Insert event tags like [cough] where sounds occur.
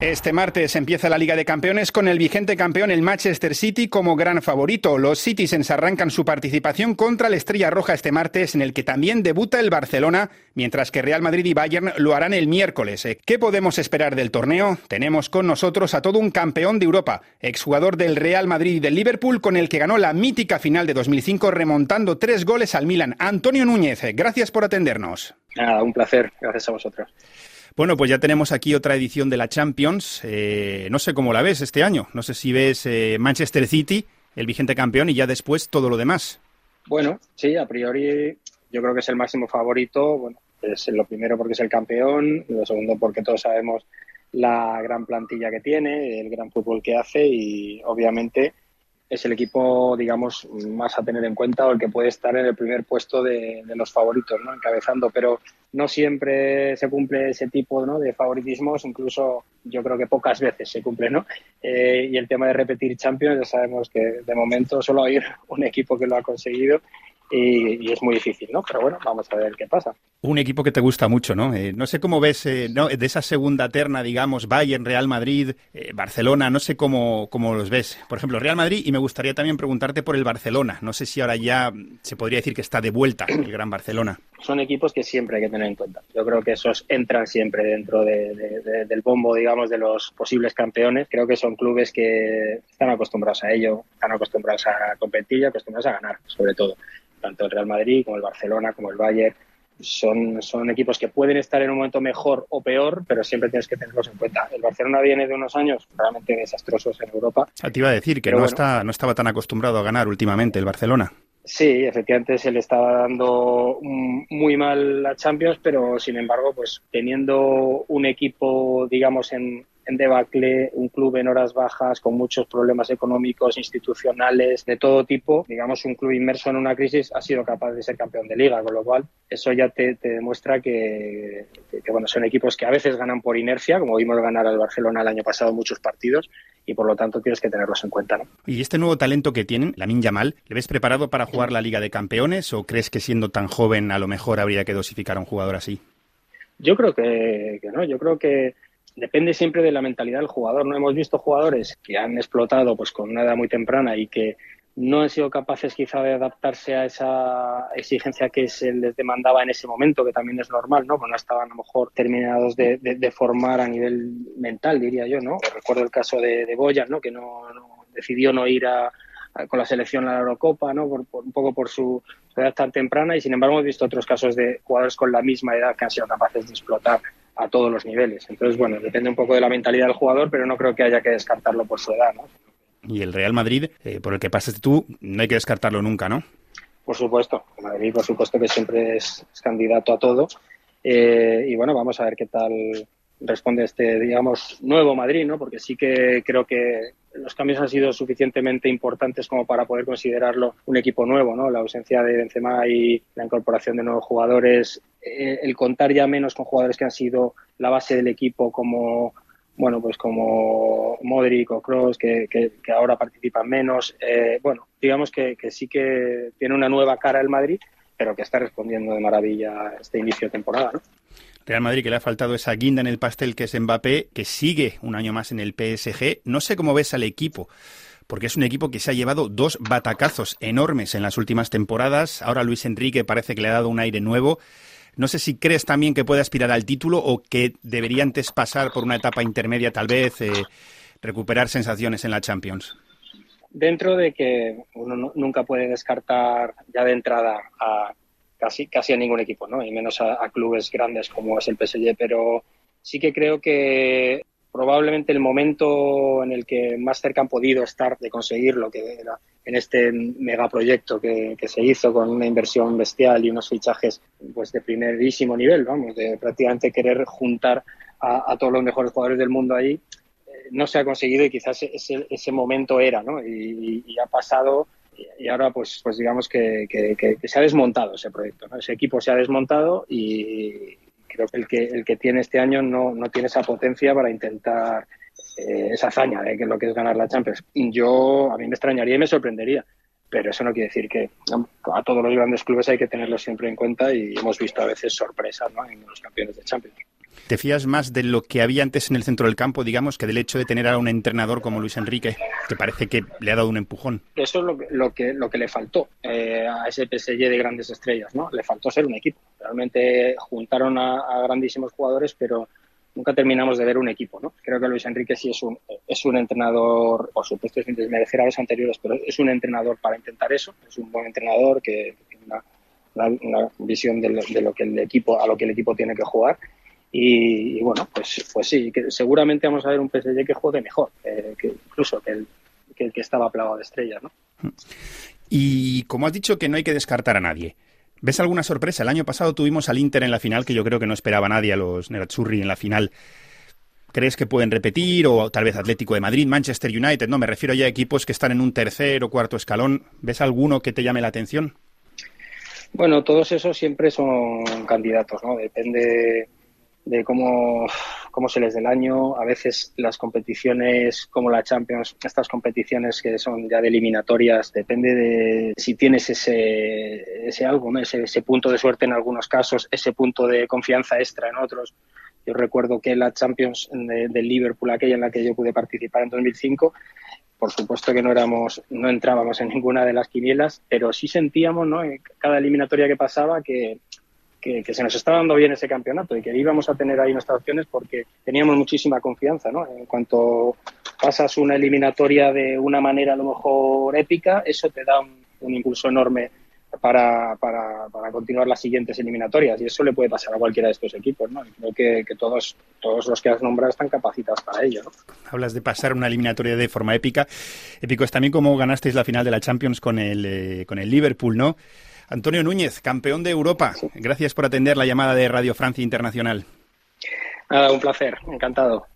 Este martes empieza la Liga de Campeones con el vigente campeón, el Manchester City, como gran favorito. Los Citizens arrancan su participación contra la Estrella Roja este martes, en el que también debuta el Barcelona, mientras que Real Madrid y Bayern lo harán el miércoles. ¿Qué podemos esperar del torneo? Tenemos con nosotros a todo un campeón de Europa, exjugador del Real Madrid y del Liverpool, con el que ganó la mítica final de 2005 remontando tres goles al Milan. Antonio Núñez, gracias por atendernos. Nada, un placer. Gracias a vosotros. Bueno, pues ya tenemos aquí otra edición de la Champions. Eh, no sé cómo la ves este año. No sé si ves eh, Manchester City, el vigente campeón, y ya después todo lo demás. Bueno, sí, a priori yo creo que es el máximo favorito. Bueno, es lo primero porque es el campeón, lo segundo porque todos sabemos la gran plantilla que tiene, el gran fútbol que hace y obviamente es el equipo, digamos, más a tener en cuenta o el que puede estar en el primer puesto de, los favoritos, ¿no? Encabezando, pero no siempre se cumple ese tipo ¿no? de favoritismos, incluso yo creo que pocas veces se cumple, ¿no? Eh, y el tema de repetir Champions, ya sabemos que de momento solo hay [laughs] un equipo que lo ha conseguido y, es muy difícil, ¿no? Pero bueno, vamos a ver qué pasa. Un equipo que te gusta mucho, ¿no? Eh, no sé cómo ves eh, de esa segunda terna, digamos, Bayern, Real Madrid, eh, Barcelona, no sé cómo, cómo los ves. Por ejemplo, Real Madrid, y me gustaría también preguntarte por el Barcelona. No sé si ahora ya se podría decir que está de vuelta el Gran Barcelona. Son equipos que siempre hay que tener en cuenta. Yo creo que esos entran siempre dentro del bombo, digamos, de los posibles campeones. Creo que son clubes que están acostumbrados a ello, están acostumbrados a competir y acostumbrados a ganar, sobre todo tanto el Real Madrid como el Barcelona, como el Bayern, son, son equipos que pueden estar en un momento mejor o peor, pero siempre tienes que tenerlos en cuenta. El Barcelona viene de unos años realmente desastrosos en Europa. te iba a decir que no, está, no estaba tan acostumbrado a ganar últimamente el Barcelona. Sí, efectivamente se le estaba dando muy mal la Champions, pero sin embargo, pues teniendo un equipo, digamos, en, en debacle, un club en horas bajas, con muchos problemas económicos, institucionales, de todo tipo, digamos, un club inmerso en una crisis, ha sido capaz de ser campeón de liga, con lo cual eso ya te, demuestra que, bueno, son equipos que a veces ganan por inercia, como vimos ganar al Barcelona el año pasado muchos partidos, y por lo tanto tienes que tenerlos en cuenta. ¿no? ¿Y este nuevo talento que tienen, la Yamal, le ves preparado para jugar la Liga de Campeones o crees que siendo tan joven a lo mejor habría que dosificar a un jugador así? Yo creo que, que no, yo creo que depende siempre de la mentalidad del jugador. No hemos visto jugadores que han explotado pues con una edad muy temprana y que no han sido capaces quizá de adaptarse a esa exigencia que se les demandaba en ese momento, que también es normal, ¿no? Cuando estaban a lo mejor terminados de, formar a nivel mental, diría yo, ¿no? Recuerdo el caso de, de Boyan, ¿no? Que no, decidió no ir a, con la selección a la Eurocopa, ¿no? Un poco por su, su, edad tan temprana y sin embargo hemos visto otros casos de jugadores con la misma edad que han sido capaces de explotar a todos los niveles. Entonces, bueno, depende un poco de la mentalidad del jugador, pero no creo que haya que descartarlo por su edad, ¿no? Y el Real Madrid, eh, por el que pasaste tú, no hay que descartarlo nunca, ¿no? Por supuesto, Madrid, por supuesto que siempre es, candidato a todo. Eh, y bueno, vamos a ver qué tal responde este, digamos, nuevo Madrid, ¿no? Porque sí que creo que los cambios han sido suficientemente importantes como para poder considerarlo un equipo nuevo, ¿no? La ausencia de Benzema y la incorporación de nuevos jugadores, eh, el contar ya menos con jugadores que han sido la base del equipo como bueno, pues como Modric o Kroos, que, que, ahora participan menos. Eh, bueno, digamos que, que, sí que tiene una nueva cara el Madrid, pero que está respondiendo de maravilla este inicio de temporada, ¿no? Real Madrid que le ha faltado esa guinda en el pastel que es Mbappé, que sigue un año más en el PSG. No sé cómo ves al equipo, porque es un equipo que se ha llevado dos batacazos enormes en las últimas temporadas. Ahora Luis Enrique parece que le ha dado un aire nuevo. No sé si crees también que puede aspirar al título o que debería antes pasar por una etapa intermedia, tal vez, eh, recuperar sensaciones en la Champions. Dentro de que uno nunca puede descartar ya de entrada a casi, a ningún equipo, ¿no? Y menos a, clubes grandes como es el PSG, pero sí que creo que probablemente el momento en el que más cerca han podido estar de conseguir lo que era en este megaproyecto que, que se hizo con una inversión bestial y unos fichajes pues de primerísimo nivel, vamos, de prácticamente querer juntar a, todos los mejores jugadores del mundo ahí, eh, no se ha conseguido y quizás ese, ese momento era, ¿no? Y, y ha pasado y ahora pues, pues digamos que, se ha desmontado ese proyecto, ese equipo se ha desmontado y creo que el que, el que tiene este año no, tiene esa potencia para intentar eh, esa hazaña de que lo que es ganar la Champions. Yo, a mí me extrañaría y me sorprendería, pero eso no quiere decir que a todos los grandes clubes hay que tenerlo siempre en cuenta y hemos visto a veces sorpresas en los campeones de Champions. ¿Te fías más de lo que había antes en el centro del campo, digamos, que del hecho de tener a un entrenador como Luis Enrique, que parece que le ha dado un empujón? Eso es lo que, lo que, lo que le faltó eh, a ese PSG de grandes estrellas, ¿no? Le faltó ser un equipo. Realmente juntaron a, grandísimos jugadores, pero nunca terminamos de ver un equipo, ¿no? Creo que Luis Enrique sí es un, es un entrenador, por supuesto, sin desmerecer a los anteriores, pero es un entrenador para intentar eso, es un buen entrenador que tiene una, visión de de lo que el equipo, a lo que el equipo tiene que jugar y, bueno, pues, pues sí, que seguramente vamos a ver un PSG que juegue mejor, eh, que incluso que el, que estaba plagado de estrellas, ¿no? Y como has dicho que no hay que descartar a nadie, ¿ves alguna sorpresa? El año pasado tuvimos al Inter en la final, que yo creo que no esperaba nadie a los Nerazzurri en la final. ¿Crees que pueden repetir? O tal vez Atlético de Madrid, Manchester United, no, me refiero ya a equipos que están en un tercer o cuarto escalón. ¿Ves alguno que te llame la atención? Bueno, todos esos siempre son candidatos, ¿no? Depende de cómo, cómo se les dé el año. A veces las competiciones como la Champions, estas competiciones que son ya de eliminatorias, depende de si tienes ese, ese algo, ese, ese punto de suerte en algunos casos, ese punto de confianza extra en otros. Yo recuerdo que la Champions del Liverpool, aquella en la que yo pude participar en 2005, por supuesto que no éramos, no entrábamos en ninguna de las quinielas, pero sí sentíamos, ¿no? En cada eliminatoria que pasaba que que, se nos estaba dando bien ese campeonato y que íbamos a tener ahí nuestras opciones porque teníamos muchísima confianza, ¿no? En cuanto pasas una eliminatoria de una manera a lo mejor épica, eso te da un, impulso enorme para, para, para, continuar las siguientes eliminatorias y eso le puede pasar a cualquiera de estos equipos, ¿no? creo que, que, todos, todos los que has nombrado están capacitados para ello, ¿no? Hablas de pasar una eliminatoria de forma épica. Épico es también como ganasteis la final de la Champions con el, eh, con el Liverpool, ¿no? Antonio Núñez, campeón de Europa. Gracias por atender la llamada de Radio Francia Internacional. un placer, encantado.